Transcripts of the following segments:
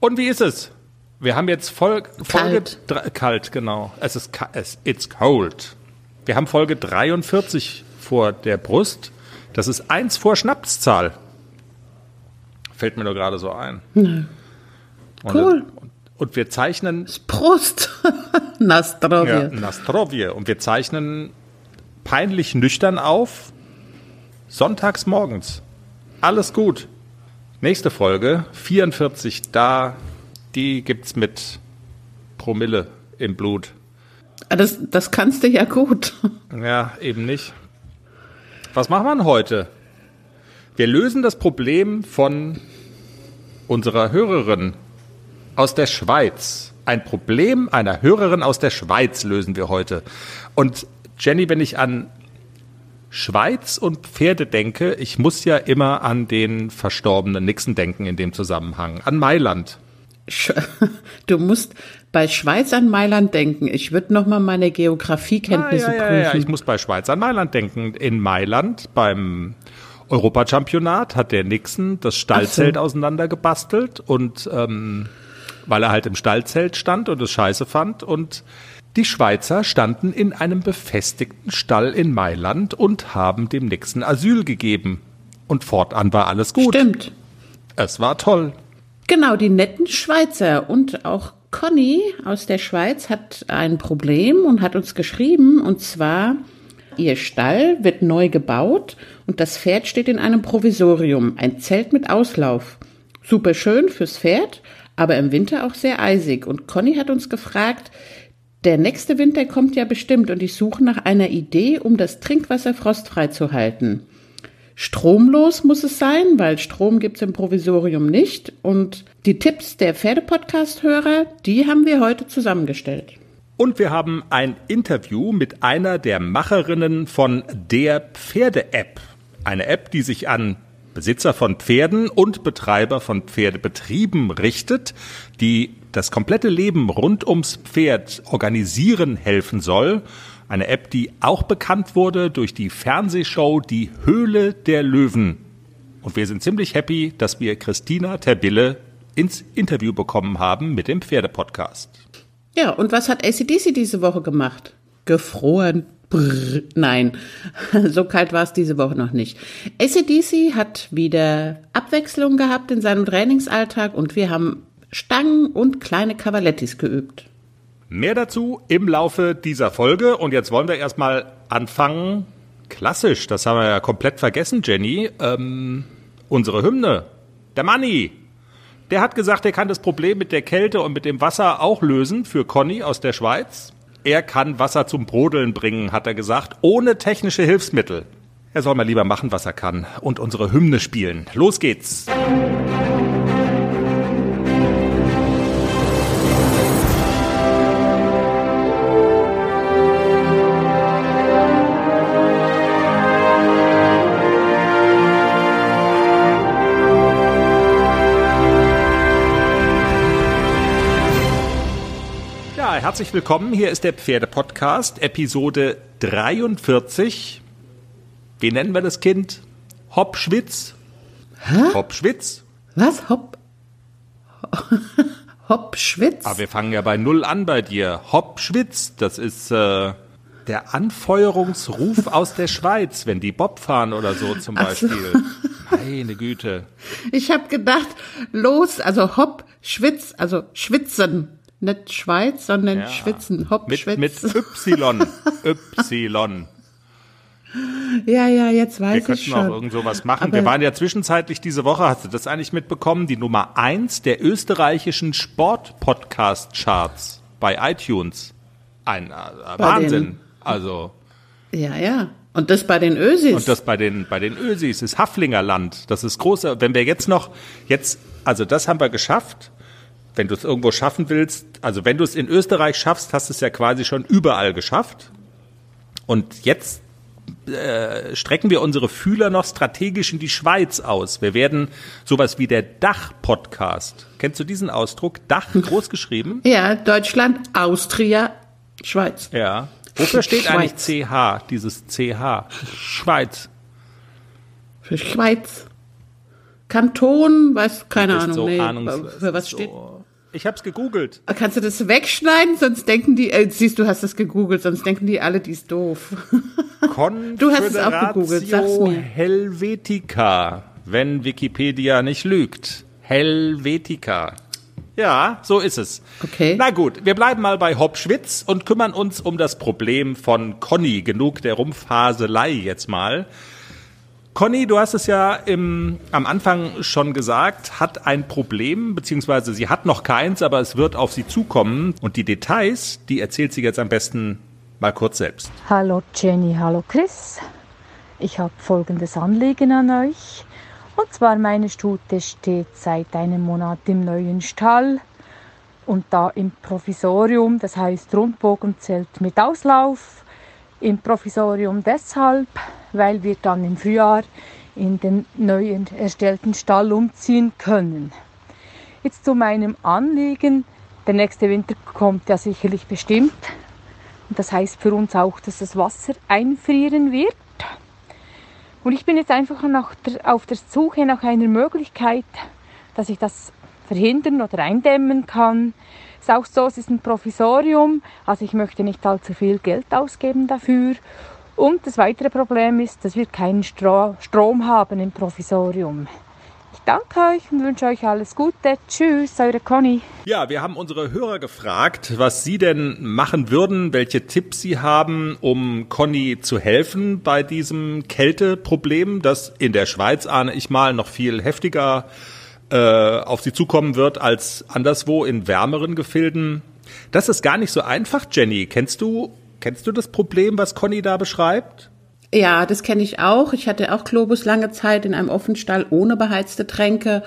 Und wie ist es? Wir haben jetzt Fol Folge Kalt. kalt, genau. Es ist es it's cold. Wir haben Folge 43 vor der Brust. Das ist eins vor Schnapszahl. Fällt mir nur gerade so ein. Und, Cool. Und, und wir zeichnen Prost. ja, Nastrovje. Nastrovje und wir zeichnen peinlich nüchtern auf. Sonntags morgens. Alles gut. Nächste Folge 44 da. Die gibt's mit Promille im Blut. Ah, Das, das kannst du ja gut. Ja, eben nicht. Was machen wir denn heute? Wir lösen das Problem von unserer Hörerin aus der Schweiz. Ein Problem einer Hörerin aus der Schweiz lösen wir heute. Und Jenny, wenn ich an Schweiz und Pferde denke, ich muss ja immer an den verstorbenen Nixon denken in dem Zusammenhang. An Mailand. Du musst bei Schweiz an Mailand denken. Ich würde noch mal meine Geografiekenntnisse Ah, ja, ja, ja, prüfen. ich muss bei Schweiz an Mailand denken. In Mailand beim Europachampionat hat der Nixon das Stallzelt auseinandergebastelt und ähm, weil er halt im Stallzelt stand und es scheiße fand und die Schweizer standen in einem befestigten Stall in Mailand und haben dem Nixon Asyl gegeben. Und fortan war alles gut. Stimmt. Es war toll. Genau, die netten Schweizer und auch Conny aus der Schweiz hat ein Problem und hat uns geschrieben, und zwar, ihr Stall wird neu gebaut und das Pferd steht in einem Provisorium, ein Zelt mit Auslauf. Super schön fürs Pferd, aber im Winter auch sehr eisig. Und Conny hat uns gefragt, der nächste Winter kommt ja bestimmt und ich suche nach einer Idee, um das Trinkwasser frostfrei zu halten. Stromlos muss es sein, weil Strom gibt's im Provisorium nicht. Und die Tipps der Pferdepodcast-Hörer, die haben wir heute zusammengestellt. Und wir haben ein Interview mit einer der Macherinnen von der Pferde-App. Eine App, die sich an Besitzer von Pferden und Betreiber von Pferdebetrieben richtet, die das komplette Leben rund ums Pferd organisieren helfen soll. Eine App, die auch bekannt wurde durch die Fernsehshow Die Höhle der Löwen. Und wir sind ziemlich happy, dass wir Christina Terbille ins Interview bekommen haben mit dem Pferdepodcast. Ja, und was hat ACDC diese Woche gemacht? Gefroren. Brrr, nein, so kalt war es diese Woche noch nicht. ACDC hat wieder Abwechslung gehabt in seinem Trainingsalltag und wir haben Stangen und kleine Cavalettis geübt. Mehr dazu im Laufe dieser Folge. Und jetzt wollen wir erstmal anfangen. Klassisch, das haben wir ja komplett vergessen, Jenny. Ähm, unsere Hymne. Der Manni. Der hat gesagt, er kann das Problem mit der Kälte und mit dem Wasser auch lösen für Conny aus der Schweiz. Er kann Wasser zum Brodeln bringen, hat er gesagt, ohne technische Hilfsmittel. Er soll mal lieber machen, was er kann und unsere Hymne spielen. Los geht's. Ja, herzlich willkommen. Hier ist der Pferdepodcast, Episode 43. Wie nennen wir das Kind? Hopschwitz? Hä? Hopschwitz? Was? Hopp. Hoppschwitz? Aber wir fangen ja bei Null an bei dir. Hopschwitz, das ist äh, der Anfeuerungsruf aus der Schweiz, wenn die Bob fahren oder so zum Ach so. Beispiel. Meine Güte. Ich habe gedacht, los, also hopp, schwitz, also schwitzen. Nicht Schweiz, sondern Ja. schwitzen. Hopp, Mit, schwitz. mit Y. Y. ja, ja, jetzt Wir weiß ich könnten auch schon. irgend sowas machen. Aber- Wir waren ja zwischenzeitlich diese Woche, hast du das eigentlich mitbekommen, die Nummer eins der österreichischen Sport-Podcast-Charts bei iTunes. Ein äh, Wahnsinn. den- Also, Ja, ja. Und das bei den Ösis. und das bei den, bei den Ösis ist Haflingerland. Das ist großer. Wenn wir jetzt noch, jetzt, also das haben wir geschafft. Wenn du es irgendwo schaffen willst, also wenn du es in Österreich schaffst, hast du es ja quasi schon überall geschafft. Und jetzt äh, strecken wir unsere Fühler noch strategisch in die Schweiz aus. Wir werden sowas wie der Dach-Podcast. Kennst du diesen Ausdruck? Dach groß geschrieben? ja, Deutschland, Austria, Schweiz. Ja. Wofür steht Schweiz. eigentlich CH, dieses CH? Schweiz. Für Schweiz. Kanton, weiß keine Ahnung, so nee, für was So. steht. Ich hab's gegoogelt. Kannst du das wegschneiden, sonst denken die, äh, siehst du, hast das gegoogelt, sonst denken die alle, die ist doof. Du hast es auch gegoogelt, sag's mir. Helvetica, wenn Wikipedia nicht lügt. Helvetica. Ja, so ist es. Okay. Na gut, wir bleiben mal bei Hopschwitz und kümmern uns um das Problem von Conny. Genug der Rumpfaselei jetzt mal. Conny, du hast es ja im, am Anfang schon gesagt, hat ein Problem, beziehungsweise sie hat noch keins, aber es wird auf sie zukommen. Und die Details, die erzählt sie jetzt am besten mal kurz selbst. Hallo Jenny, hallo Chris. Ich habe folgendes Anliegen an euch. Und zwar meine Stute steht seit einem Monat im neuen Stall und da im Provisorium, das heißt Rundbogenzelt mit Auslauf. Im Provisorium deshalb, weil wir dann im Frühjahr in den neuen erstellten Stall umziehen können. Jetzt zu meinem Anliegen. Der nächste Winter kommt ja sicherlich bestimmt. Und das heißt für uns auch, dass das Wasser einfrieren wird. Und ich bin jetzt einfach der, auf der Suche nach einer Möglichkeit, dass ich das verhindern oder eindämmen kann. Ist auch so, es ist ein Provisorium, also ich möchte nicht allzu viel Geld ausgeben dafür. Und das weitere Problem ist, dass wir keinen Stro Strom haben im Provisorium. Ich danke euch und wünsche euch alles Gute. Tschüss, eure Conny. Ja, wir haben unsere Hörer gefragt, was sie denn machen würden, welche Tipps sie haben, um Conny zu helfen bei diesem Kälteproblem, das in der Schweiz, ahne ich mal, noch viel heftiger äh, auf sie zukommen wird als anderswo in wärmeren Gefilden. Das ist gar nicht so einfach, Jenny. Kennst du, kennst du das Problem, was Conny da beschreibt? Ja, das kenne ich auch. Ich hatte auch Globus lange Zeit in einem Offenstall ohne beheizte Tränke.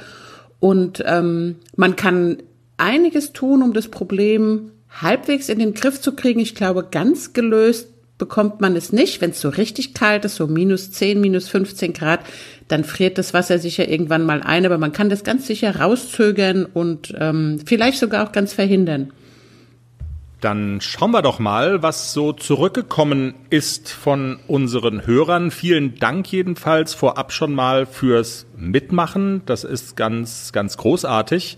Und ähm, man kann einiges tun, um das Problem halbwegs in den Griff zu kriegen. Ich glaube, ganz gelöst bekommt man es nicht. Wenn es so richtig kalt ist, so minus 10, minus 15 Grad, dann friert das Wasser sicher irgendwann mal ein. Aber man kann das ganz sicher rauszögern und ähm, vielleicht sogar auch ganz verhindern. Dann schauen wir doch mal, was so zurückgekommen ist von unseren Hörern. Vielen Dank jedenfalls vorab schon mal fürs Mitmachen. Das ist ganz, ganz großartig.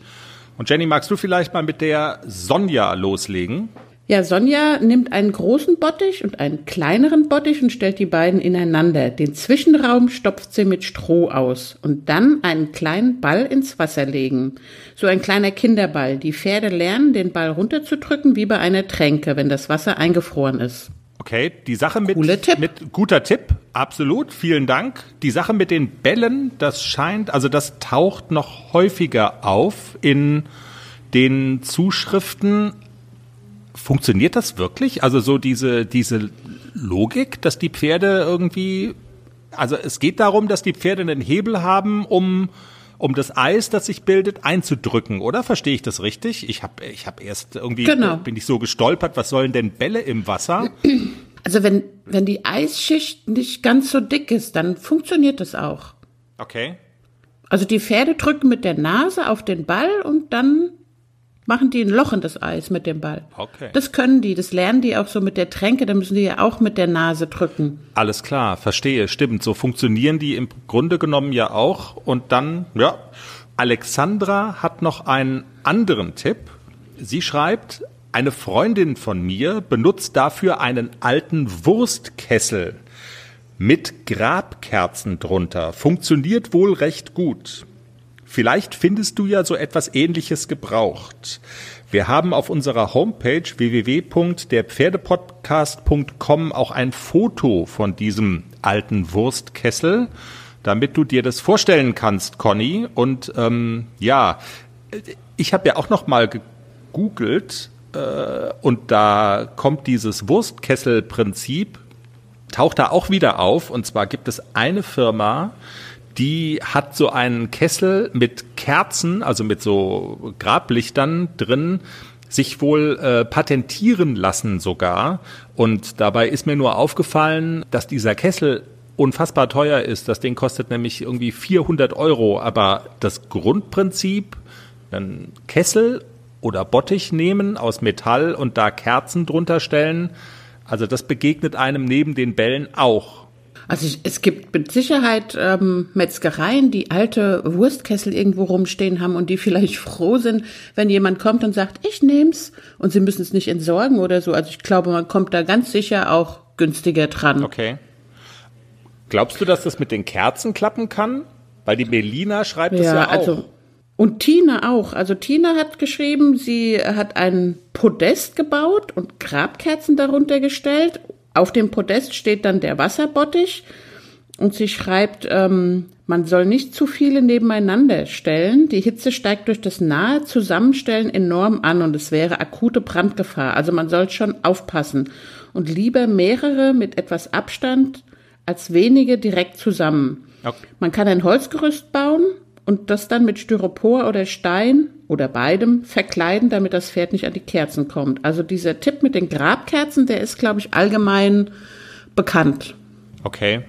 Und Jenny, magst du vielleicht mal mit der Sonja loslegen? Ja, Sonja nimmt einen großen Bottich und einen kleineren Bottich und stellt die beiden ineinander. Den Zwischenraum stopft sie mit Stroh aus und dann einen kleinen Ball ins Wasser legen. So ein kleiner Kinderball. Die Pferde lernen, den Ball runterzudrücken wie bei einer Tränke, wenn das Wasser eingefroren ist. Okay, die Sache mit, mit guter Tipp, absolut, vielen Dank. Die Sache mit den Bällen, das scheint, also das taucht noch häufiger auf in den Zuschriften. Funktioniert das wirklich? Also so diese, diese Logik, dass die Pferde irgendwie, also es geht darum, dass die Pferde einen Hebel haben, um um das Eis, das sich bildet, einzudrücken, oder? Verstehe ich das richtig? Ich habe ich hab erst irgendwie, Genau. bin ich so gestolpert, was sollen denn Bälle im Wasser? Also wenn, wenn die Eisschicht nicht ganz so dick ist, dann funktioniert das auch. Okay. Also die Pferde drücken mit der Nase auf den Ball und dann machen die ein Loch in das Eis mit dem Ball. Okay. Das können die, das lernen die auch so mit der Tränke, da müssen die ja auch mit der Nase drücken. Alles klar, verstehe, stimmt. So funktionieren die im Grunde genommen ja auch. Und dann, ja, Alexandra hat noch einen anderen Tipp. Sie schreibt, eine Freundin von mir benutzt dafür einen alten Wurstkessel mit Grabkerzen drunter. Funktioniert wohl recht gut. Vielleicht findest du ja so etwas ähnliches gebraucht. Wir haben auf unserer Homepage www.derpferdepodcast.com auch ein Foto von diesem alten Wurstkessel, damit du dir das vorstellen kannst, Conny. Und ähm, ja, ich habe ja auch noch mal gegoogelt äh, und da kommt dieses Wurstkesselprinzip taucht da auch wieder auf. Und zwar gibt es eine Firma, die hat so einen Kessel mit Kerzen, also mit so Grablichtern drin, sich wohl äh, patentieren lassen sogar. Und dabei ist mir nur aufgefallen, dass dieser Kessel unfassbar teuer ist. Das Ding kostet nämlich irgendwie 400 Euro. Aber das Grundprinzip, einen Kessel oder Bottich nehmen aus Metall und da Kerzen drunter stellen, also das begegnet einem neben den Bällen auch. Also ich, es gibt mit Sicherheit ähm, Metzgereien, die alte Wurstkessel irgendwo rumstehen haben und die vielleicht froh sind, wenn jemand kommt und sagt, ich nehm's und sie müssen es nicht entsorgen oder so. Also ich glaube, man kommt da ganz sicher auch günstiger dran. Okay. Glaubst du, dass das mit den Kerzen klappen kann? Weil die Melina schreibt es ja, auch. Also, und Tina auch. Also Tina hat geschrieben, sie hat ein Podest gebaut und Grabkerzen darunter gestellt. Auf dem Podest steht dann der Wasserbottich. Und sie schreibt, ähm, man soll nicht zu viele nebeneinander stellen. Die Hitze steigt durch das nahe Zusammenstellen enorm an und es wäre akute Brandgefahr. Also man soll schon aufpassen und lieber mehrere mit etwas Abstand als wenige direkt zusammen. Okay. Man kann ein Holzgerüst bauen und das dann mit Styropor oder Stein oder beidem verkleiden, damit das Pferd nicht an die Kerzen kommt. Also dieser Tipp mit den Grabkerzen, der ist, glaube ich, allgemein bekannt. Okay.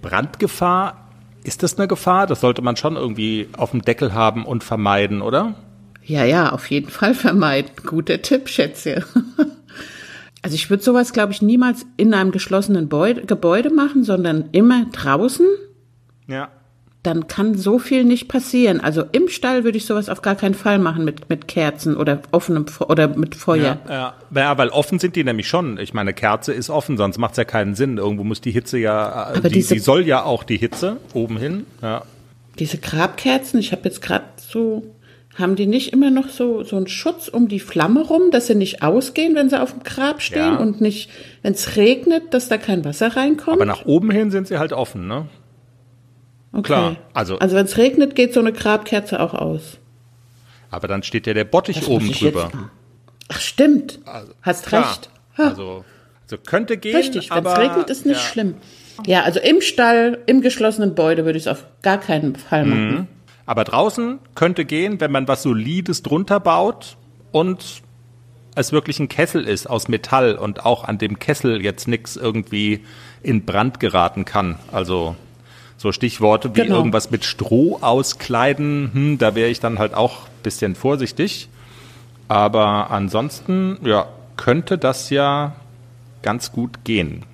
Brandgefahr, ist das eine Gefahr? Das sollte man schon irgendwie auf dem Deckel haben und vermeiden, oder? Ja, ja, auf jeden Fall vermeiden. Guter Tipp, Schätze. Also ich würde sowas, glaube ich, niemals in einem geschlossenen Gebäude machen, sondern immer draußen. Ja. Dann kann so viel nicht passieren. Also im Stall würde ich sowas auf gar keinen Fall machen mit, mit Kerzen oder offenem oder mit Feuer. Ja, ja. weil offen sind die nämlich schon. Ich meine, Kerze ist offen, sonst macht es ja keinen Sinn. Irgendwo muss die Hitze ja, Aber die, diese, die soll ja auch die Hitze oben hin. Ja. Diese Grabkerzen, ich habe jetzt gerade so haben die nicht immer noch so, so einen Schutz um die Flamme rum, dass sie nicht ausgehen, wenn sie auf dem Grab stehen ja. und nicht, wenn es regnet, dass da kein Wasser reinkommt? Aber nach oben hin sind sie halt offen, ne? Okay. Klar, also. Also wenn es regnet, geht so eine Grabkerze auch aus. Aber dann steht ja der Bottich das oben drüber. Ach, stimmt. Also, Hast klar. recht. Ha. Also, also könnte gehen. Richtig, wenn es regnet, ist nicht ja. schlimm. Ja, also im Stall, im geschlossenen Gebäude würde ich es auf gar keinen Fall machen. Mhm. Aber draußen könnte gehen, wenn man was Solides drunter baut und es wirklich ein Kessel ist aus Metall und auch an dem Kessel jetzt nichts irgendwie in Brand geraten kann. Also so Stichworte wie genau. irgendwas mit Stroh auskleiden, hm, da wäre ich dann halt auch ein bisschen vorsichtig. Aber ansonsten, ja, könnte das ja ganz gut gehen.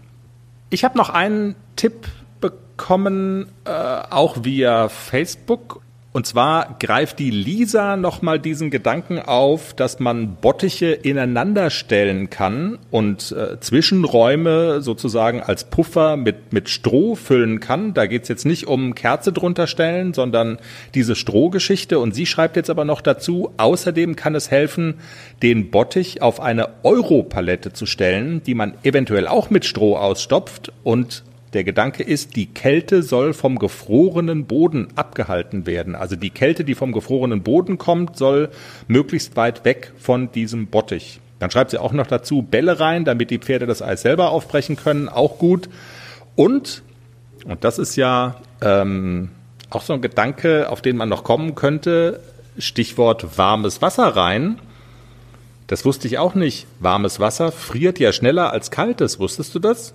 Ich habe noch einen Tipp bekommen, äh, auch via Facebook. Und zwar greift die Lisa nochmal diesen Gedanken auf, dass man Bottiche ineinander stellen kann und äh, Zwischenräume sozusagen als Puffer mit, mit Stroh füllen kann. Da geht's jetzt nicht um Kerze drunter stellen, sondern diese Strohgeschichte. Und sie schreibt jetzt aber noch dazu, außerdem kann es helfen, den Bottich auf eine Europalette zu stellen, die man eventuell auch mit Stroh ausstopft und der Gedanke ist, die Kälte soll vom gefrorenen Boden abgehalten werden. Also die Kälte, die vom gefrorenen Boden kommt, soll möglichst weit weg von diesem Bottich. Dann schreibt sie auch noch dazu Bälle rein, damit die Pferde das Eis selber aufbrechen können. Auch gut. Und, und das ist ja ähm, auch so ein Gedanke, auf den man noch kommen könnte, Stichwort warmes Wasser rein. Das wusste ich auch nicht. Warmes Wasser friert ja schneller als kaltes. Wusstest du das?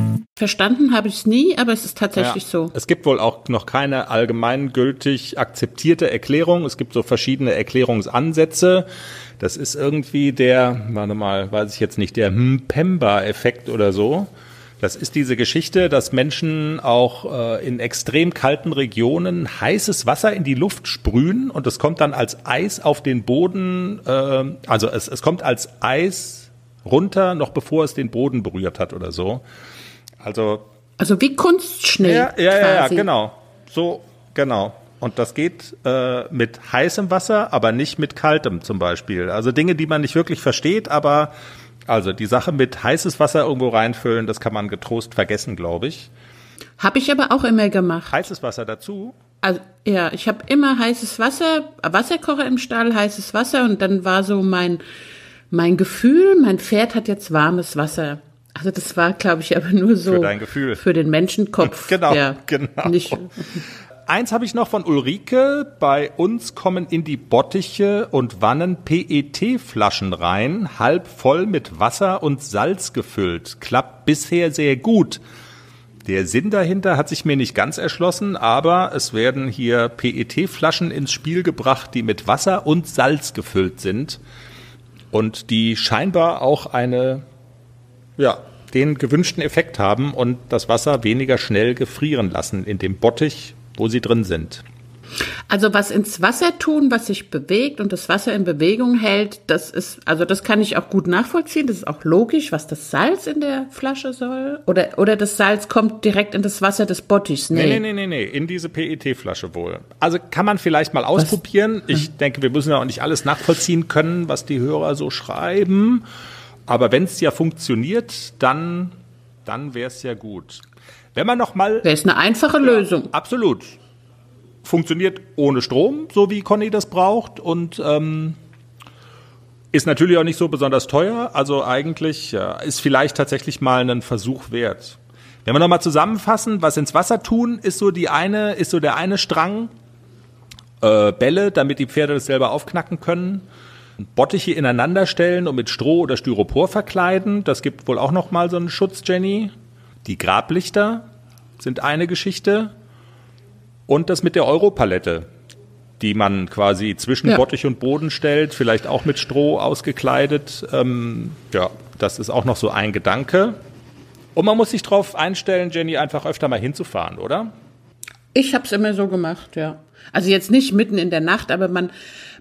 Verstanden habe ich es nie, aber es ist tatsächlich Ja. so. Es gibt wohl auch noch keine allgemeingültig akzeptierte Erklärung. Es gibt so verschiedene Erklärungsansätze. Das ist irgendwie der, warte mal, weiß ich jetzt nicht, der Mpemba-Effekt oder so. Das ist diese Geschichte, dass Menschen auch äh, in extrem kalten Regionen heißes Wasser in die Luft sprühen und es kommt dann als Eis auf den Boden, äh, also es, es kommt als Eis runter, noch bevor es den Boden berührt hat oder so. Also Also wie Kunstschnee. ja, ja, ja, ja, genau. So, genau. Und das geht äh, mit heißem Wasser, aber nicht mit kaltem zum Beispiel. Also Dinge, die man nicht wirklich versteht, aber also die Sache mit heißes Wasser irgendwo reinfüllen, das kann man getrost vergessen, glaube ich. Habe ich aber auch immer gemacht. Heißes Wasser dazu. Also, ja, ich habe immer heißes Wasser, Wasserkocher im Stall, heißes Wasser und dann war so mein, mein Gefühl, mein Pferd hat jetzt warmes Wasser. Also das war, glaube ich, aber nur so Für dein Gefühl. für den Menschenkopf. Genau, ja, genau. Nicht, Eins habe ich noch von Ulrike. Bei uns kommen in die Bottiche und Wannen PET-Flaschen rein, halb voll mit Wasser und Salz gefüllt. Klappt bisher sehr gut. Der Sinn dahinter hat sich mir nicht ganz erschlossen, aber es werden hier PET-Flaschen ins Spiel gebracht, die mit Wasser und Salz gefüllt sind und die scheinbar auch eine, ja, den gewünschten Effekt haben und das Wasser weniger schnell gefrieren lassen in dem Bottich, wo sie drin sind. Also was ins Wasser tun, was sich bewegt und das Wasser in Bewegung hält, das ist, also das kann ich auch gut nachvollziehen. Das ist auch logisch, was das Salz in der Flasche soll. Oder, oder das Salz kommt direkt in das Wasser des Bottichs. Nee. Nee, nee, nee, nee, nee, in diese PET-Flasche wohl. Also kann man vielleicht mal ausprobieren. Ich denke, wir müssen ja auch nicht alles nachvollziehen können, was die Hörer so schreiben. Aber wenn es ja funktioniert, dann, dann wäre es ja gut. Wenn man noch mal Wäre es eine einfache Lösung. Absolut. Funktioniert ohne Strom, so wie Conny das braucht und ähm, ist natürlich auch nicht so besonders teuer. Also eigentlich ja, ist vielleicht tatsächlich mal ein Versuch wert. Wenn wir nochmal zusammenfassen, was ins Wasser tun, ist so die eine, ist so der eine Strang äh, Bälle, damit die Pferde das selber aufknacken können. Bottiche ineinander stellen und mit Stroh oder Styropor verkleiden. Das gibt wohl auch noch mal so einen Schutz, Jenny. Die Grablichter sind eine Geschichte. Und das mit der Europalette, die man quasi zwischen Ja. Bottich und Boden stellt, vielleicht auch mit Stroh ausgekleidet. Ähm, ja, das ist auch noch so ein Gedanke. Und man muss sich darauf einstellen, Jenny, einfach öfter mal hinzufahren, oder? Ich habe es immer so gemacht, ja. Also jetzt nicht mitten in der Nacht, aber man,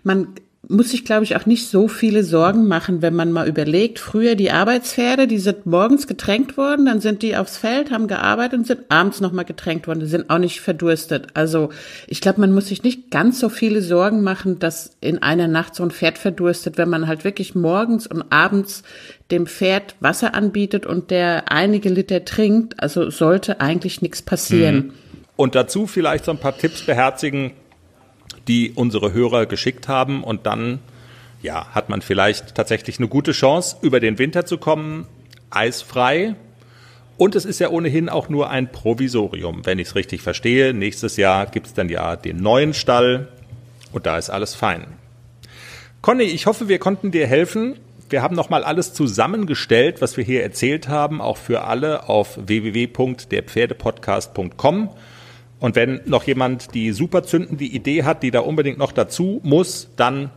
man muss sich, glaube ich, auch nicht so viele Sorgen machen, wenn man mal überlegt, früher die Arbeitspferde, die sind morgens getränkt worden, dann sind die aufs Feld, haben gearbeitet und sind abends nochmal getränkt worden, die sind auch nicht verdurstet. Also ich glaube, man muss sich nicht ganz so viele Sorgen machen, dass in einer Nacht so ein Pferd verdurstet, wenn man halt wirklich morgens und abends dem Pferd Wasser anbietet und der einige Liter trinkt, also sollte eigentlich nichts passieren. Und dazu vielleicht so ein paar Tipps beherzigen, die unsere Hörer geschickt haben. Und dann, ja, hat man vielleicht tatsächlich eine gute Chance, über den Winter zu kommen, eisfrei. Und es ist ja ohnehin auch nur ein Provisorium, wenn ich es richtig verstehe. Nächstes Jahr gibt es dann ja den neuen Stall und da ist alles fein. Conny, ich hoffe, wir konnten dir helfen. Wir haben nochmal alles zusammengestellt, was wir hier erzählt haben, auch für alle auf www.derpferdepodcast.com. Und wenn noch jemand die super zündende Idee hat, die da unbedingt noch dazu muss, dann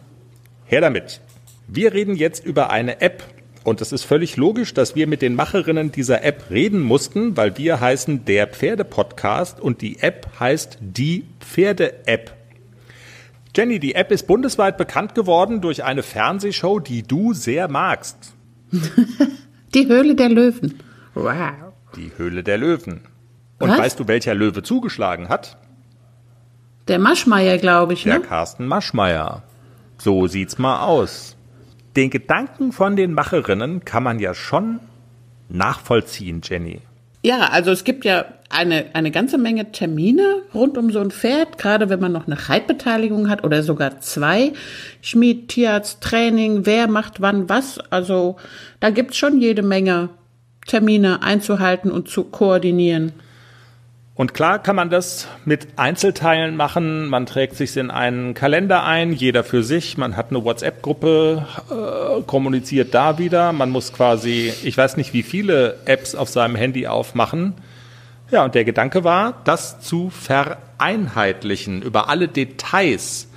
her damit. Wir reden jetzt über eine App. Und es ist völlig logisch, dass wir mit den Macherinnen dieser App reden mussten, weil wir heißen der Pferde-Podcast und die App heißt die Pferde-App. Jenny, die App ist bundesweit bekannt geworden durch eine Fernsehshow, die du sehr magst. Die Höhle der Löwen. Wow. Die Höhle der Löwen. Und Was? weißt du, welcher Löwe zugeschlagen hat? Der Maschmeier, glaube ich, Der ne? Carsten Maschmeyer. So sieht's mal aus. Den Gedanken von den Macherinnen kann man ja schon nachvollziehen, Jenny. Ja, also es gibt ja eine, eine ganze Menge Termine rund um so ein Pferd, gerade wenn man noch eine Reitbeteiligung hat oder sogar zwei. Schmied, Tierarzt, Training, wer macht wann was. Also da gibt's schon jede Menge Termine einzuhalten und zu koordinieren. Und klar kann man das mit Einzelteilen machen. Man trägt sich in einen Kalender ein, jeder für sich. Man hat eine WhatsApp-Gruppe, äh, kommuniziert da wieder. Man muss quasi, ich weiß nicht, wie viele Apps auf seinem Handy aufmachen. Ja, und der Gedanke war, das zu vereinheitlichen über alle Details.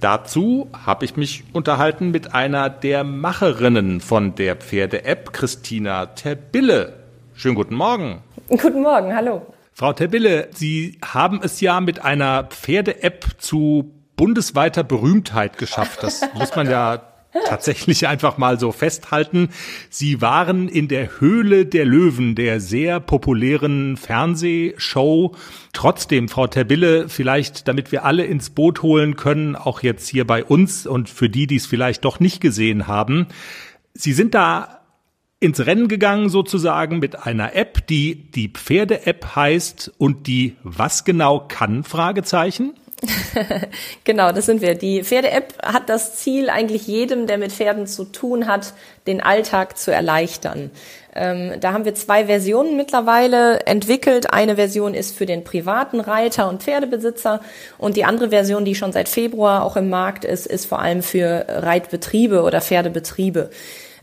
Dazu habe ich mich unterhalten mit einer der Macherinnen von der Pferde-App, Christina Terbille. Schönen guten Morgen. Guten Morgen, hallo. Frau Terbille, Sie haben es ja mit einer Pferde-App zu bundesweiter Berühmtheit geschafft. Das muss man ja tatsächlich einfach mal so festhalten. Sie waren in der Höhle der Löwen, der sehr populären Fernsehshow. Trotzdem, Frau Terbille, vielleicht, damit wir alle ins Boot holen können, auch jetzt hier bei uns und für die, die es vielleicht doch nicht gesehen haben. Sie sind da ins Rennen gegangen sozusagen mit einer App, die die Pferde-App heißt und die was genau kann? Fragezeichen. genau, das sind wir. Die Pferde-App hat das Ziel, eigentlich jedem, der mit Pferden zu tun hat, den Alltag zu erleichtern. Ähm, da haben wir zwei Versionen mittlerweile entwickelt. Eine Version ist für den privaten Reiter und Pferdebesitzer und die andere Version, die schon seit Februar auch im Markt ist, ist vor allem für Reitbetriebe oder Pferdebetriebe.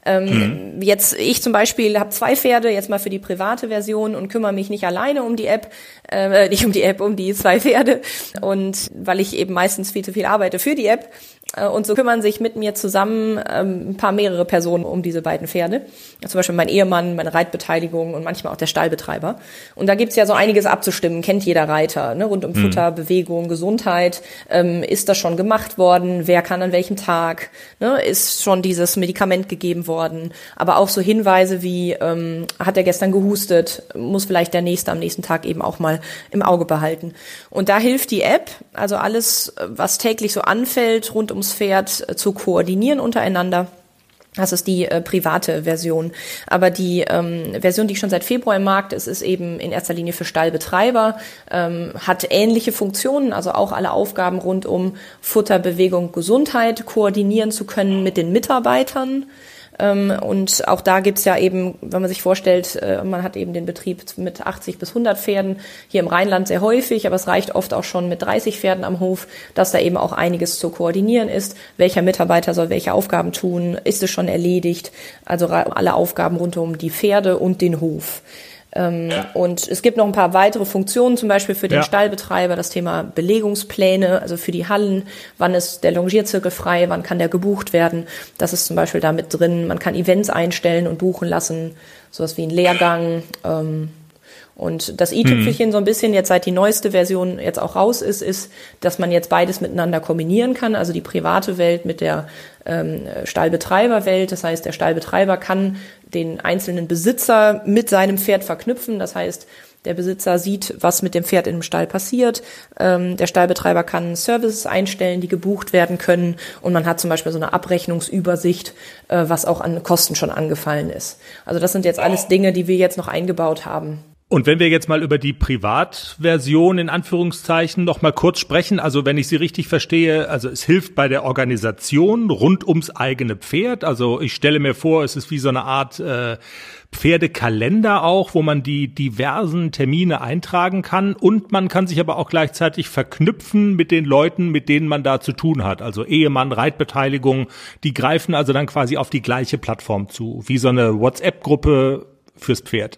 Ähm, mhm. Jetzt, ich zum Beispiel habe zwei Pferde, jetzt mal für die private Version und kümmere mich nicht alleine um die App, äh, nicht um die App, um die zwei Pferde. Und weil ich eben meistens viel zu viel arbeite für die App, äh, und so kümmern sich mit mir zusammen ähm, ein paar mehrere Personen um diese beiden Pferde. Zum Beispiel mein Ehemann, meine Reitbeteiligung und manchmal auch der Stallbetreiber. Und da gibt's ja so einiges abzustimmen, kennt jeder Reiter, ne? rund um mhm. Futter, Bewegung, Gesundheit. Ähm, ist das schon gemacht worden? Wer kann an welchem Tag? Ne? Ist schon dieses Medikament gegeben worden? Aber auch so Hinweise wie, ähm, hat er gestern gehustet? Muss vielleicht der Nächste am nächsten Tag eben auch mal im Auge behalten. Und da hilft die App, also alles, was täglich so anfällt, rund um ums Pferd äh, zu koordinieren untereinander. Das ist die äh, private Version. Aber die ähm, Version, die schon seit Februar im Markt ist, ist eben in erster Linie für Stallbetreiber, ähm, hat ähnliche Funktionen, also auch alle Aufgaben rund um Futter, Bewegung, Gesundheit koordinieren zu können mit den Mitarbeitern. Ähm, und auch da gibt's ja eben, wenn man sich vorstellt, äh, man hat eben den Betrieb mit 80 bis 100 Pferden, hier im Rheinland sehr häufig, aber es reicht oft auch schon mit 30 Pferden am Hof, dass da eben auch einiges zu koordinieren ist. Welcher Mitarbeiter soll welche Aufgaben tun? Ist es schon erledigt? Also alle Aufgaben rund um die Pferde und den Hof. Ähm, ja. Und es gibt noch ein paar weitere Funktionen, zum Beispiel für den ja. Stallbetreiber, das Thema Belegungspläne, also für die Hallen, wann ist der Longierzirkel frei, wann kann der gebucht werden. Das ist zum Beispiel da mit drin. Man kann Events einstellen und buchen lassen, sowas wie ein Lehrgang. Ähm, und das i-Tüpfelchen mhm. so ein bisschen jetzt seit die neueste Version jetzt auch raus ist, ist, dass man jetzt beides miteinander kombinieren kann, also die private Welt mit der ähm, Stallbetreiberwelt. Das heißt, der Stallbetreiber kann den einzelnen Besitzer mit seinem Pferd verknüpfen. Das heißt, der Besitzer sieht, was mit dem Pferd in dem Stall passiert. Ähm, der Stallbetreiber kann Services einstellen, die gebucht werden können. Und man hat zum Beispiel so eine Abrechnungsübersicht, äh, was auch an Kosten schon angefallen ist. Also das sind jetzt alles Dinge, die wir jetzt noch eingebaut haben. Und wenn wir jetzt mal über die Privatversion in Anführungszeichen noch mal kurz sprechen, also wenn ich Sie richtig verstehe, also es hilft bei der Organisation rund ums eigene Pferd. Also ich stelle mir vor, es ist wie so eine Art äh, Pferdekalender auch, wo man die diversen Termine eintragen kann und man kann sich aber auch gleichzeitig verknüpfen mit den Leuten, mit denen man da zu tun hat. Also Ehemann, Reitbeteiligung, die greifen also dann quasi auf die gleiche Plattform zu, wie so eine WhatsApp-Gruppe fürs Pferd.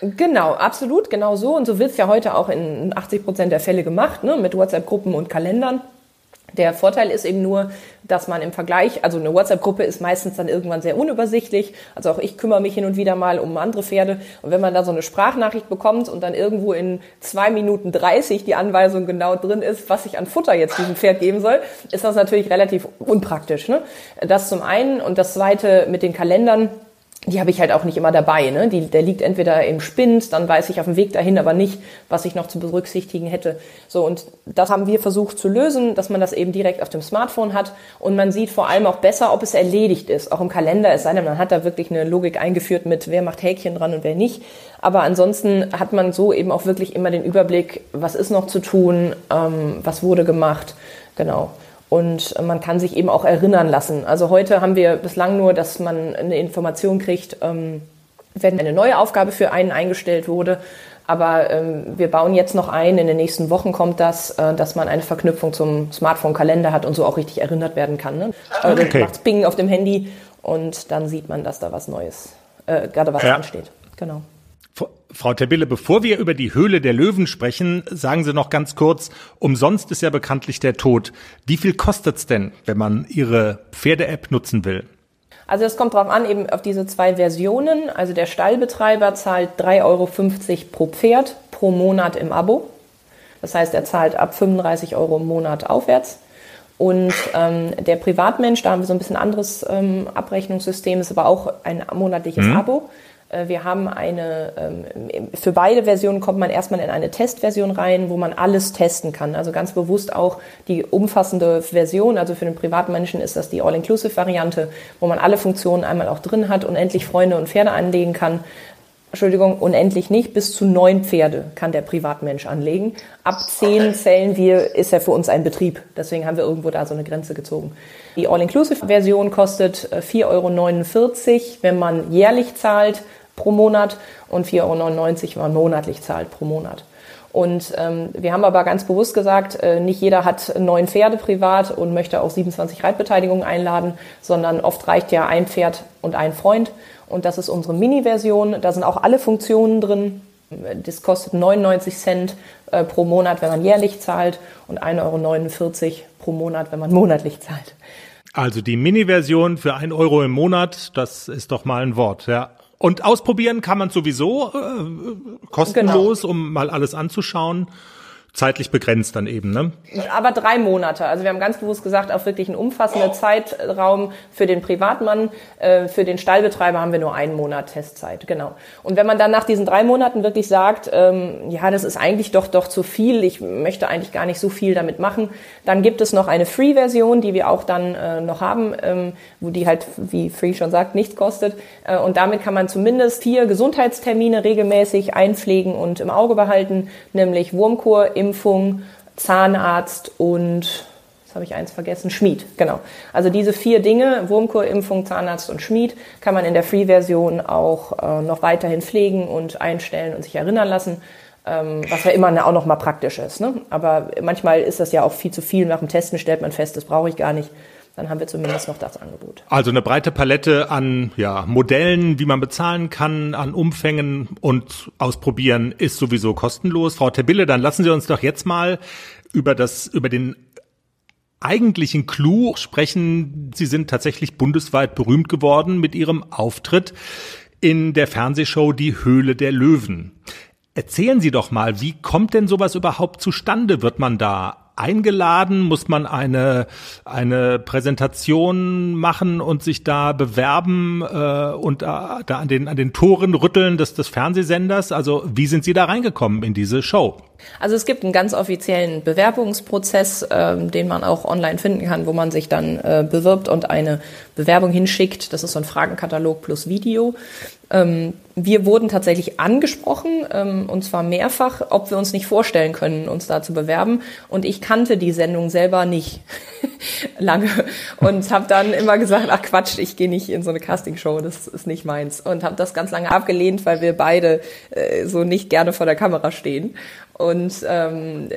Genau, absolut, genau so. Und so wird es ja heute auch in 80 Prozent der Fälle gemacht, ne, mit WhatsApp-Gruppen und Kalendern. Der Vorteil ist eben nur, dass man im Vergleich, also eine WhatsApp-Gruppe ist meistens dann irgendwann sehr unübersichtlich. Also auch ich kümmere mich hin und wieder mal um andere Pferde. Und wenn man da so eine Sprachnachricht bekommt und dann irgendwo in zwei Minuten 30 die Anweisung genau drin ist, was ich an Futter jetzt diesem Pferd geben soll, ist das natürlich relativ unpraktisch. Ne? Das zum einen. Und das zweite mit den Kalendern die habe ich halt auch nicht immer dabei. Ne? Die, der liegt entweder im Spind, dann weiß ich auf dem Weg dahin aber nicht, was ich noch zu berücksichtigen hätte. So, und das haben wir versucht zu lösen, dass man das eben direkt auf dem Smartphone hat und man sieht vor allem auch besser, ob es erledigt ist. Auch im Kalender, es sei denn, man hat da wirklich eine Logik eingeführt mit, wer macht Häkchen dran und wer nicht. Aber ansonsten hat man so eben auch wirklich immer den Überblick, was ist noch zu tun, ähm, was wurde gemacht. Genau. Und man kann sich eben auch erinnern lassen. Also heute haben wir bislang nur, dass man eine Information kriegt, ähm, wenn eine neue Aufgabe für einen eingestellt wurde. Aber ähm, wir bauen jetzt noch ein, in den nächsten Wochen kommt das, äh, dass man eine Verknüpfung zum Smartphone-Kalender hat und so auch richtig erinnert werden kann. Ne? Also okay. macht Bing auf dem Handy und dann sieht man, dass da was Neues, äh, gerade was ja. ansteht. Genau. Frau Terbille, bevor wir über die Höhle der Löwen sprechen, sagen Sie noch ganz kurz, umsonst ist ja bekanntlich der Tod. Wie viel kostet's denn, wenn man Ihre Pferde-App nutzen will? Also es kommt darauf an, eben auf diese zwei Versionen. Also der Stallbetreiber zahlt 3,50 Euro pro Pferd pro Monat im Abo. Das heißt, er zahlt ab 35 Euro im Monat aufwärts. Und ähm, der Privatmensch, da haben wir so ein bisschen anderes ähm, Abrechnungssystem, ist aber auch ein monatliches mhm. Abo. Äh, wir haben eine, ähm, für beide Versionen kommt man erstmal in eine Testversion rein, wo man alles testen kann. Also ganz bewusst auch die umfassende Version. Also für den Privatmenschen ist das die All-Inclusive-Variante, wo man alle Funktionen einmal auch drin hat und endlich Freunde und Pferde anlegen kann. Entschuldigung, unendlich nicht. Bis zu neun Pferde kann der Privatmensch anlegen. Ab zehn zählen wir, ist er für uns ein Betrieb. Deswegen haben wir irgendwo da so eine Grenze gezogen. Die All-Inclusive-Version kostet 4,49 äh, Euro, wenn man jährlich zahlt pro Monat und 4,99 Euro, wenn man monatlich zahlt pro Monat. Und ähm, wir haben aber ganz bewusst gesagt, äh, nicht jeder hat neun Pferde privat und möchte auch 27 Reitbeteiligungen einladen, sondern oft reicht ja ein Pferd und ein Freund. Und das ist unsere Mini-Version. Da sind auch alle Funktionen drin. Das kostet 99 Cent äh, pro Monat, wenn man jährlich zahlt und 1,49 Euro pro Monat, wenn man monatlich zahlt. Also die Mini-Version für 1 Euro im Monat, das ist doch mal ein Wort, ja. Und ausprobieren kann man sowieso äh, kostenlos, genau. um mal alles anzuschauen zeitlich begrenzt dann eben, ne? Aber drei Monate. Also wir haben ganz bewusst gesagt, auf wirklich einen umfassenden Zeitraum für den Privatmann. Äh, für den Stallbetreiber haben wir nur einen Monat Testzeit, genau. Und wenn man dann nach diesen drei Monaten wirklich sagt, ähm, ja, das ist eigentlich doch doch zu viel, ich möchte eigentlich gar nicht so viel damit machen, dann gibt es noch eine Free-Version, die wir auch dann äh, noch haben, ähm, wo die halt, wie Free schon sagt, nichts kostet. Äh, und damit kann man zumindest vier Gesundheitstermine regelmäßig einpflegen und im Auge behalten, nämlich Wurmkur, Impfung, Zahnarzt und habe ich eins vergessen, Schmied, genau. Also diese vier Dinge, Wurmkur, Impfung, Zahnarzt und Schmied, kann man in der Free-Version auch äh, noch weiterhin pflegen und einstellen und sich erinnern lassen, ähm, was ja immer auch noch mal praktisch ist. Ne? Aber manchmal ist das ja auch viel zu viel. Nach dem Testen stellt man fest, das brauche ich gar nicht dann haben wir zumindest noch das Angebot. Also eine breite Palette an ja, Modellen, wie man bezahlen kann, an Umfängen und ausprobieren ist sowieso kostenlos. Frau Terbille, dann lassen Sie uns doch jetzt mal über das, über den eigentlichen Clou sprechen. Sie sind tatsächlich bundesweit berühmt geworden mit Ihrem Auftritt in der Fernsehshow Die Höhle der Löwen. Erzählen Sie doch mal, wie kommt denn sowas überhaupt zustande? Wird man da eingeladen? Muss man eine, eine Präsentation machen und sich da bewerben äh, und da, da an, den, an den Toren rütteln des, des Fernsehsenders? Also wie sind Sie da reingekommen in diese Show? Also es gibt einen ganz offiziellen Bewerbungsprozess, ähm, den man auch online finden kann, wo man sich dann äh, bewirbt und eine Bewerbung hinschickt. Das ist so ein Fragenkatalog plus Video. Ähm, wir wurden tatsächlich angesprochen, ähm, und zwar mehrfach, ob wir uns nicht vorstellen können, uns da zu bewerben. Und ich kannte die Sendung selber nicht lange und habe dann immer gesagt, ach Quatsch, ich gehe nicht in so eine Castingshow, das ist nicht meins. Und habe das ganz lange abgelehnt, weil wir beide äh, so nicht gerne vor der Kamera stehen und ähm,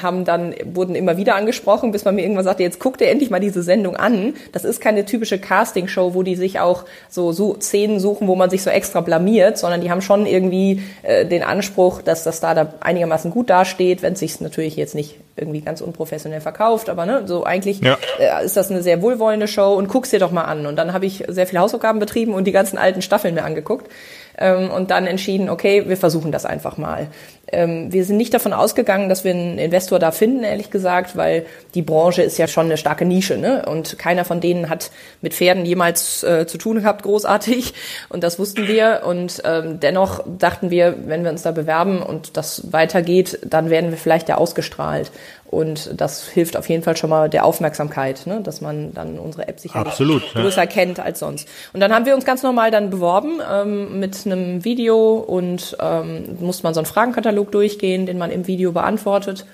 haben dann wurden immer wieder angesprochen, bis man mir irgendwann sagte, jetzt guck dir endlich mal diese Sendung an. Das ist keine typische Castingshow, wo die sich auch so, so Szenen suchen, wo man sich so extra blamiert, sondern die haben schon irgendwie äh, den Anspruch, dass das da, da einigermaßen gut dasteht, wenn es sich natürlich jetzt nicht irgendwie ganz unprofessionell verkauft, aber ne, so eigentlich ja. äh, ist das eine sehr wohlwollende Show und guck's dir doch mal an. Und dann habe ich sehr viele Hausaufgaben betrieben und die ganzen alten Staffeln mir angeguckt ähm, und dann entschieden, okay, wir versuchen das einfach mal. Ähm, wir sind nicht davon ausgegangen, dass wir einen Investor da finden, ehrlich gesagt, weil die Branche ist ja schon eine starke Nische ne? und keiner von denen hat mit Pferden jemals äh, zu tun gehabt, großartig. Und das wussten wir. Und ähm, dennoch dachten wir, wenn wir uns da bewerben und das weitergeht, dann werden wir vielleicht ja ausgestrahlt. Und das hilft auf jeden Fall schon mal der Aufmerksamkeit, ne? dass man dann unsere App sicherlich Absolut, größer ja. kennt als sonst. Und dann haben wir uns ganz normal dann beworben ähm, mit einem Video und ähm, musste man so einen Fragenkatalog durchgehen, den man im Video beantwortet.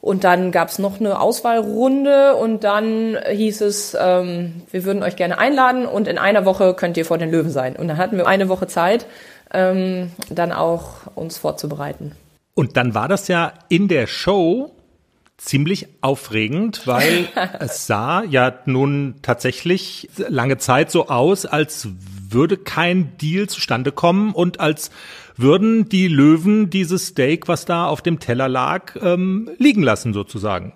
Und dann gab's noch eine Auswahlrunde und dann hieß es, ähm, wir würden euch gerne einladen und in einer Woche könnt ihr vor den Löwen sein. Und dann hatten wir eine Woche Zeit ähm, dann auch uns vorzubereiten. Und dann war das ja in der Show ziemlich aufregend, weil es sah ja nun tatsächlich lange Zeit so aus, als würde kein Deal zustande kommen und als würden die Löwen dieses Steak, was da auf dem Teller lag, ähm, liegen lassen sozusagen.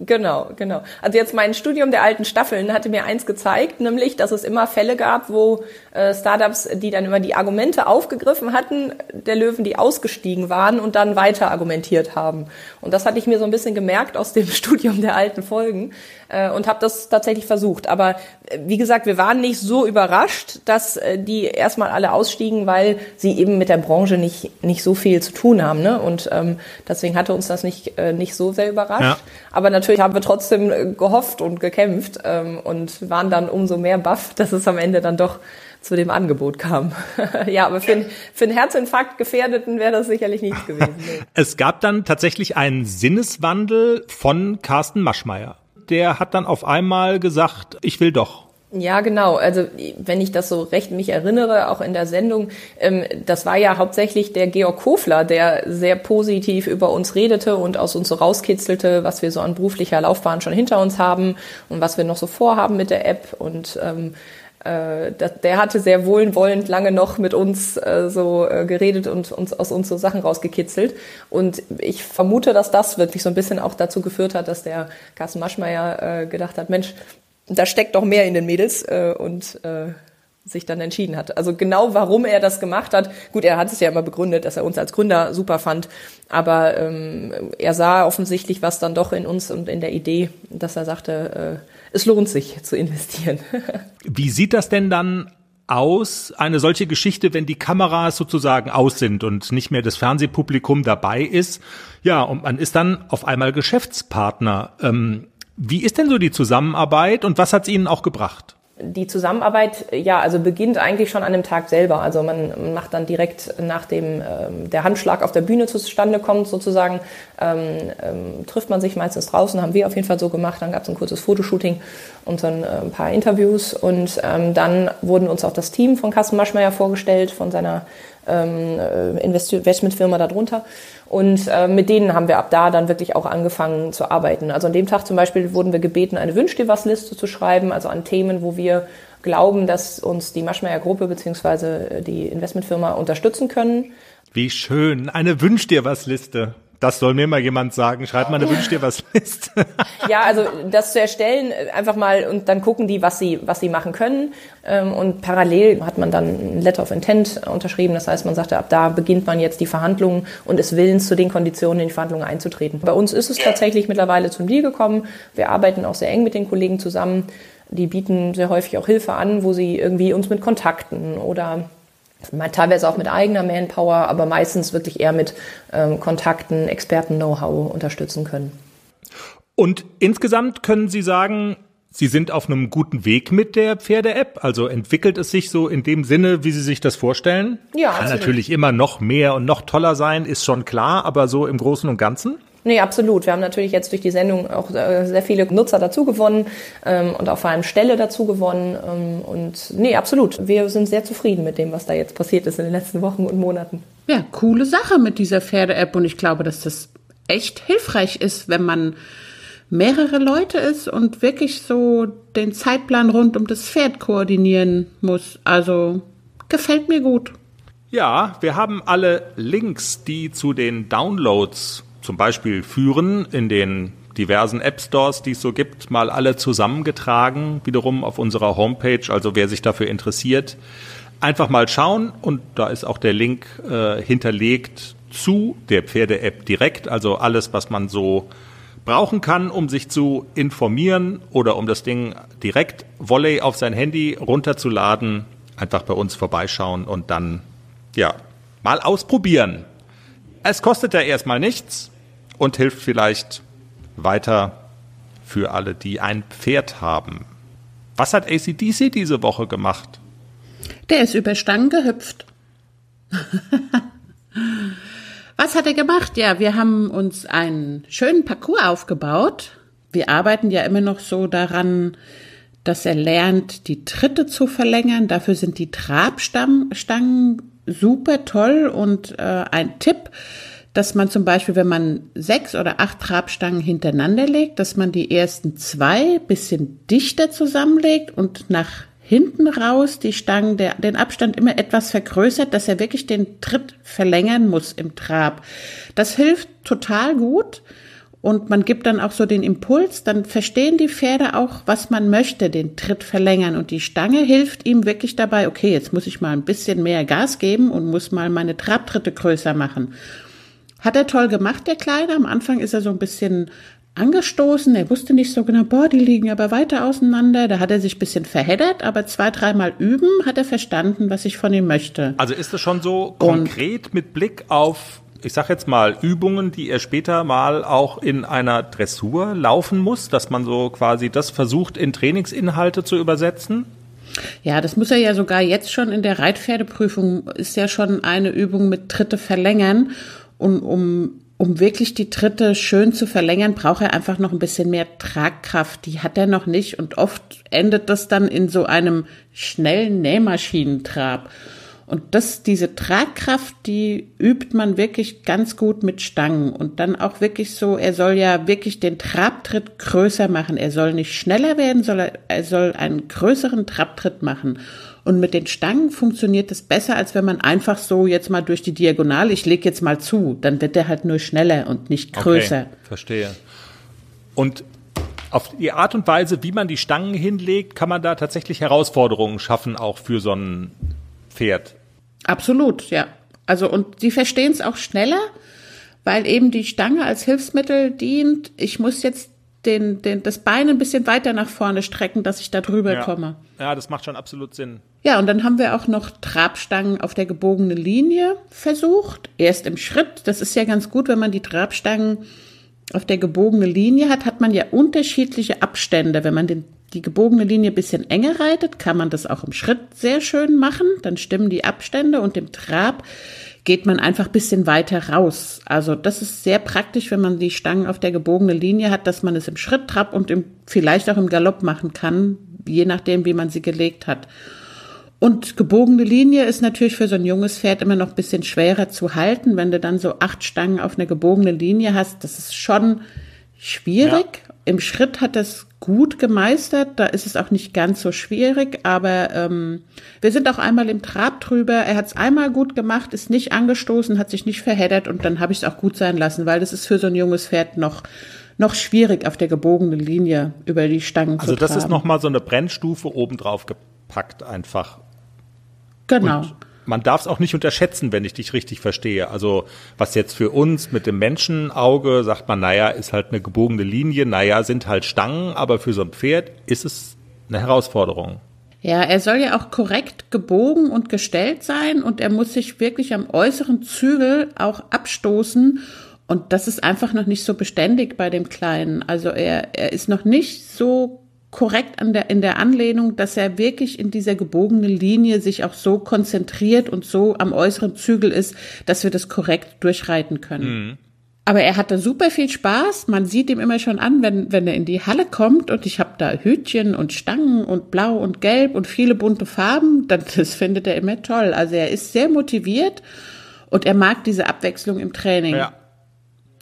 Genau, genau. Also jetzt mein Studium der alten Staffeln hatte mir eins gezeigt, nämlich, dass es immer Fälle gab, wo äh, Startups, die dann immer die Argumente aufgegriffen hatten, der Löwen, die ausgestiegen waren und dann weiter argumentiert haben. Und das hatte ich mir so ein bisschen gemerkt aus dem Studium der alten Folgen äh, und habe das tatsächlich versucht. Aber äh, wie gesagt, wir waren nicht so überrascht, dass äh, die erstmal alle ausstiegen, weil sie eben mit der Branche nicht nicht so viel zu tun haben. Ne? Und ähm, deswegen hatte uns das nicht äh, nicht so sehr überrascht. Ja. Aber natürlich haben wir trotzdem äh, gehofft und gekämpft ähm, und waren dann umso mehr baff, dass es am Ende dann doch zu dem Angebot kam. ja, aber für, für einen Herzinfarkt Gefährdeten wäre das sicherlich nichts gewesen. Nee. Es gab dann tatsächlich einen Sinneswandel von Carsten Maschmeyer. Der hat dann auf einmal gesagt, ich will doch. Ja, genau. Also wenn ich das so recht mich erinnere, auch in der Sendung, ähm, das war ja hauptsächlich der Georg Kofler, der sehr positiv über uns redete und aus uns so rauskitzelte, was wir so an beruflicher Laufbahn schon hinter uns haben und was wir noch so vorhaben mit der App. Und ähm, äh, der hatte sehr wohlwollend lange noch mit uns äh, so äh, geredet und uns aus uns so Sachen rausgekitzelt. Und ich vermute, dass das wirklich so ein bisschen auch dazu geführt hat, dass der Carsten Maschmeyer äh, gedacht hat, Mensch, da steckt doch mehr in den Mädels äh, und äh, sich dann entschieden hat. Also genau warum er das gemacht hat, gut, er hat es ja immer begründet, dass er uns als Gründer super fand, aber ähm, er sah offensichtlich was dann doch in uns und in der Idee, dass er sagte, äh, es lohnt sich zu investieren. Wie sieht das denn dann aus, eine solche Geschichte, wenn die Kameras sozusagen aus sind und nicht mehr das Fernsehpublikum dabei ist? Ja, und man ist dann auf einmal Geschäftspartner. Ähm, wie ist denn so die Zusammenarbeit und was hat es Ihnen auch gebracht? Die Zusammenarbeit, ja, also beginnt eigentlich schon an dem Tag selber. Also man macht dann direkt nach dem ähm, der Handschlag auf der Bühne zustande kommt, sozusagen, ähm, ähm, trifft man sich meistens draußen, haben wir auf jeden Fall so gemacht. Dann gab es ein kurzes Fotoshooting und dann äh, ein paar Interviews und ähm, dann wurden uns auch das Team von Carsten Maschmeyer vorgestellt, von seiner ähm, äh, Investmentfirma darunter. Und äh, mit denen haben wir ab da dann wirklich auch angefangen zu arbeiten. Also an dem Tag zum Beispiel wurden wir gebeten, eine Wünsch dir was Liste zu schreiben, also an Themen, wo wir glauben, dass uns die Maschmeyer Gruppe beziehungsweise die Investmentfirma unterstützen können. Wie schön, eine Wünsch dir was Liste. Das soll mir mal jemand sagen. Schreib mal eine Wünsch dir was Liste. ja, also das zu erstellen, einfach mal und dann gucken die, was sie, was sie machen können. Ähm, und parallel hat man dann ein Letter of Intent unterschrieben. Das heißt, man sagte, ab da beginnt man jetzt die Verhandlungen und ist willens, zu den Konditionen in die Verhandlungen einzutreten. Bei uns ist es tatsächlich mittlerweile zum Deal gekommen. Wir arbeiten auch sehr eng mit den Kollegen zusammen. Die bieten sehr häufig auch Hilfe an, wo sie irgendwie uns mit Kontakten oder teilweise auch mit eigener Manpower, aber meistens wirklich eher mit ähm, Kontakten, Experten-Know-how unterstützen können. Und insgesamt können Sie sagen, Sie sind auf einem guten Weg mit der Pferde-App. Also entwickelt es sich so in dem Sinne, wie Sie sich das vorstellen? Ja. Kann absolut. natürlich immer noch mehr und noch toller sein, ist schon klar, aber so im Großen und Ganzen? Nee, absolut. Wir haben natürlich jetzt durch die Sendung auch äh, sehr viele Nutzer dazu gewonnen ähm, und auch vor allem Stelle dazu gewonnen. Ähm, und nee, absolut. Wir sind sehr zufrieden mit dem, was da jetzt passiert ist in den letzten Wochen und Monaten. Ja, coole Sache mit dieser Pferde-App und ich glaube, dass das echt hilfreich ist, wenn man mehrere Leute ist und wirklich so den Zeitplan rund um das Pferd koordinieren muss. Also gefällt mir gut. Ja, wir haben alle Links, die zu den Downloads zum Beispiel führen in den diversen App Stores, die es so gibt, mal alle zusammengetragen, wiederum auf unserer Homepage. Also wer sich dafür interessiert, einfach mal schauen und da ist auch der Link äh, hinterlegt zu der Pferde-App direkt. Also alles, was man so brauchen kann, um sich zu informieren oder um das Ding direkt Volley auf sein Handy runterzuladen, einfach bei uns vorbeischauen und dann ja mal ausprobieren. Es kostet ja erstmal nichts und hilft vielleicht weiter für alle, die ein Pferd haben. Was hat ACDC diese Woche gemacht? Der ist über Stangen gehüpft. Was hat er gemacht? Ja, wir haben uns einen schönen Parcours aufgebaut. Wir arbeiten ja immer noch so daran, dass er lernt, die Tritte zu verlängern. Dafür sind die Trabstangen super toll und äh, ein Tipp, dass man zum Beispiel, wenn man sechs oder acht Trabstangen hintereinander legt, dass man die ersten zwei bisschen dichter zusammenlegt und nach hinten raus die Stangen, der, den Abstand immer etwas vergrößert, dass er wirklich den Tritt verlängern muss im Trab. Das hilft total gut und man gibt dann auch so den Impuls, dann verstehen die Pferde auch, was man möchte, den Tritt verlängern und die Stange hilft ihm wirklich dabei, okay, jetzt muss ich mal ein bisschen mehr Gas geben und muss mal meine Trabtritte größer machen. Hat er toll gemacht, der Kleine. Am Anfang ist er so ein bisschen angestoßen. Er wusste nicht so genau, boah, die liegen aber weiter auseinander. Da hat er sich ein bisschen verheddert, aber zwei, dreimal üben hat er verstanden, was ich von ihm möchte. Also ist es schon so konkret Und mit Blick auf ich sag jetzt mal, Übungen, die er später mal auch in einer Dressur laufen muss, dass man so quasi das versucht, in Trainingsinhalte zu übersetzen? Ja, das muss er ja sogar jetzt schon in der Reitpferdeprüfung, ist ja schon eine Übung mit Tritte verlängern. Und um, um wirklich die Tritte schön zu verlängern, braucht er einfach noch ein bisschen mehr Tragkraft. Die hat er noch nicht. Und oft endet das dann in so einem schnellen Nähmaschinentrab. Und das, diese Tragkraft, die übt man wirklich ganz gut mit Stangen. Und dann auch wirklich so, er soll ja wirklich den Trabtritt größer machen. Er soll nicht schneller werden, sondern er soll einen größeren Trabtritt machen. Und mit den Stangen funktioniert es besser, als wenn man einfach so jetzt mal durch die Diagonale, ich lege jetzt mal zu, dann wird er halt nur schneller und nicht größer. Okay, verstehe. Und auf die Art und Weise, wie man die Stangen hinlegt, kann man da tatsächlich Herausforderungen schaffen, auch für so ein Pferd. Absolut, ja. Also und sie verstehen es auch schneller, weil eben die Stange als Hilfsmittel dient. Ich muss jetzt den, den, das Bein ein bisschen weiter nach vorne strecken, dass ich da drüber ja. komme. Ja, das macht schon absolut Sinn. Ja, und dann haben wir auch noch Trabstangen auf der gebogenen Linie versucht. Erst im Schritt. Das ist ja ganz gut, wenn man die Trabstangen auf der gebogenen Linie hat, hat man ja unterschiedliche Abstände. Wenn man den die gebogene Linie bisschen enger reitet, kann man das auch im Schritt sehr schön machen. Dann stimmen die Abstände und im Trab geht man einfach bisschen weiter raus. Also das ist sehr praktisch, wenn man die Stangen auf der gebogenen Linie hat, dass man es im Schritt, Trab und im, vielleicht auch im Galopp machen kann, je nachdem, wie man sie gelegt hat. Und gebogene Linie ist natürlich für so ein junges Pferd immer noch bisschen schwerer zu halten. Wenn du dann so acht Stangen auf einer gebogenen Linie hast, das ist schon schwierig. Ja. Im Schritt hat das gut gemeistert. Da ist es auch nicht ganz so schwierig, aber ähm, wir sind auch einmal im Trab drüber. Er hat es einmal gut gemacht, ist nicht angestoßen, hat sich nicht verheddert und dann habe ich es auch gut sein lassen, weil das ist für so ein junges Pferd noch noch schwierig auf der gebogenen Linie über die Stangen also zu traben. Also das ist noch mal so eine Brennstufe obendrauf gepackt einfach. Genau. Und man darf es auch nicht unterschätzen, wenn ich dich richtig verstehe. Also was jetzt für uns mit dem Menschenauge sagt man, naja, ist halt eine gebogene Linie, naja, sind halt Stangen, aber für so ein Pferd ist es eine Herausforderung. Ja, er soll ja auch korrekt gebogen und gestellt sein und er muss sich wirklich am äußeren Zügel auch abstoßen und das ist einfach noch nicht so beständig bei dem Kleinen. Also er, er ist noch nicht so korrekt an der, in der Anlehnung, dass er wirklich in dieser gebogenen Linie sich auch so konzentriert und so am äußeren Zügel ist, dass wir das korrekt durchreiten können. Mhm. Aber er hatte super viel Spaß. Man sieht ihm immer schon an, wenn, wenn er in die Halle kommt und ich habe da Hütchen und Stangen und Blau und Gelb und viele bunte Farben. Dann, das findet er immer toll. Also er ist sehr motiviert und er mag diese Abwechslung im Training. Ja.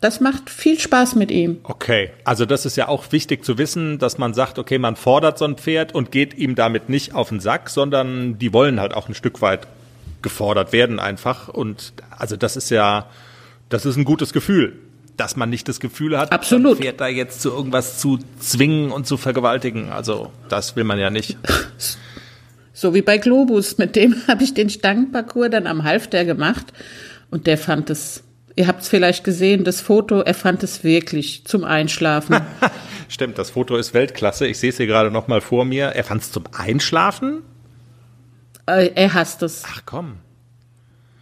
Das macht viel Spaß mit ihm. Okay, also das ist ja auch wichtig zu wissen, dass man sagt, okay, man fordert so ein Pferd und geht ihm damit nicht auf den Sack, sondern die wollen halt auch ein Stück weit gefordert werden einfach. Und also das ist ja, das ist ein gutes Gefühl, dass man nicht das Gefühl hat, Absolut. ein Pferd da jetzt zu irgendwas zu zwingen und zu vergewaltigen. Also das will man ja nicht. So wie bei Globus, mit dem habe ich den Stangenparcours dann am Halfter gemacht und der fand es Ihr habt es vielleicht gesehen, das Foto, er fand es wirklich zum Einschlafen. Stimmt, das Foto ist Weltklasse. Ich sehe es hier gerade noch mal vor mir. Er fand es zum Einschlafen? Äh, er hasst es. Ach komm.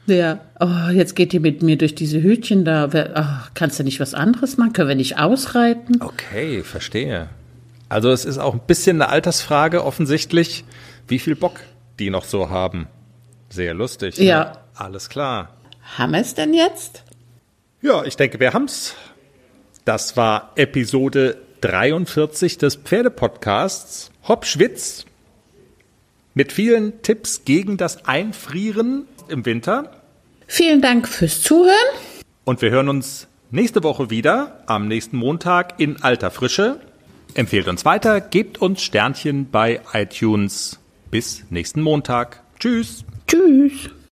Ja, oh, jetzt geht ihr mit mir durch diese Hütchen da. Oh, kannst du nicht was anderes machen? Können wir nicht ausreiten? Okay, verstehe. Also es ist auch ein bisschen eine Altersfrage offensichtlich, wie viel Bock die noch so haben. Sehr lustig. Ja. Ne? Alles klar. Haben wir es denn jetzt? Ja, ich denke, wir haben's. Das war Episode 43 des Pferdepodcasts Hopschwitz mit vielen Tipps gegen das Einfrieren im Winter. Vielen Dank fürs Zuhören. Und wir hören uns nächste Woche wieder, am nächsten Montag in alter Frische. Empfehlt uns weiter, gebt uns Sternchen bei iTunes. Bis nächsten Montag. Tschüss. Tschüss.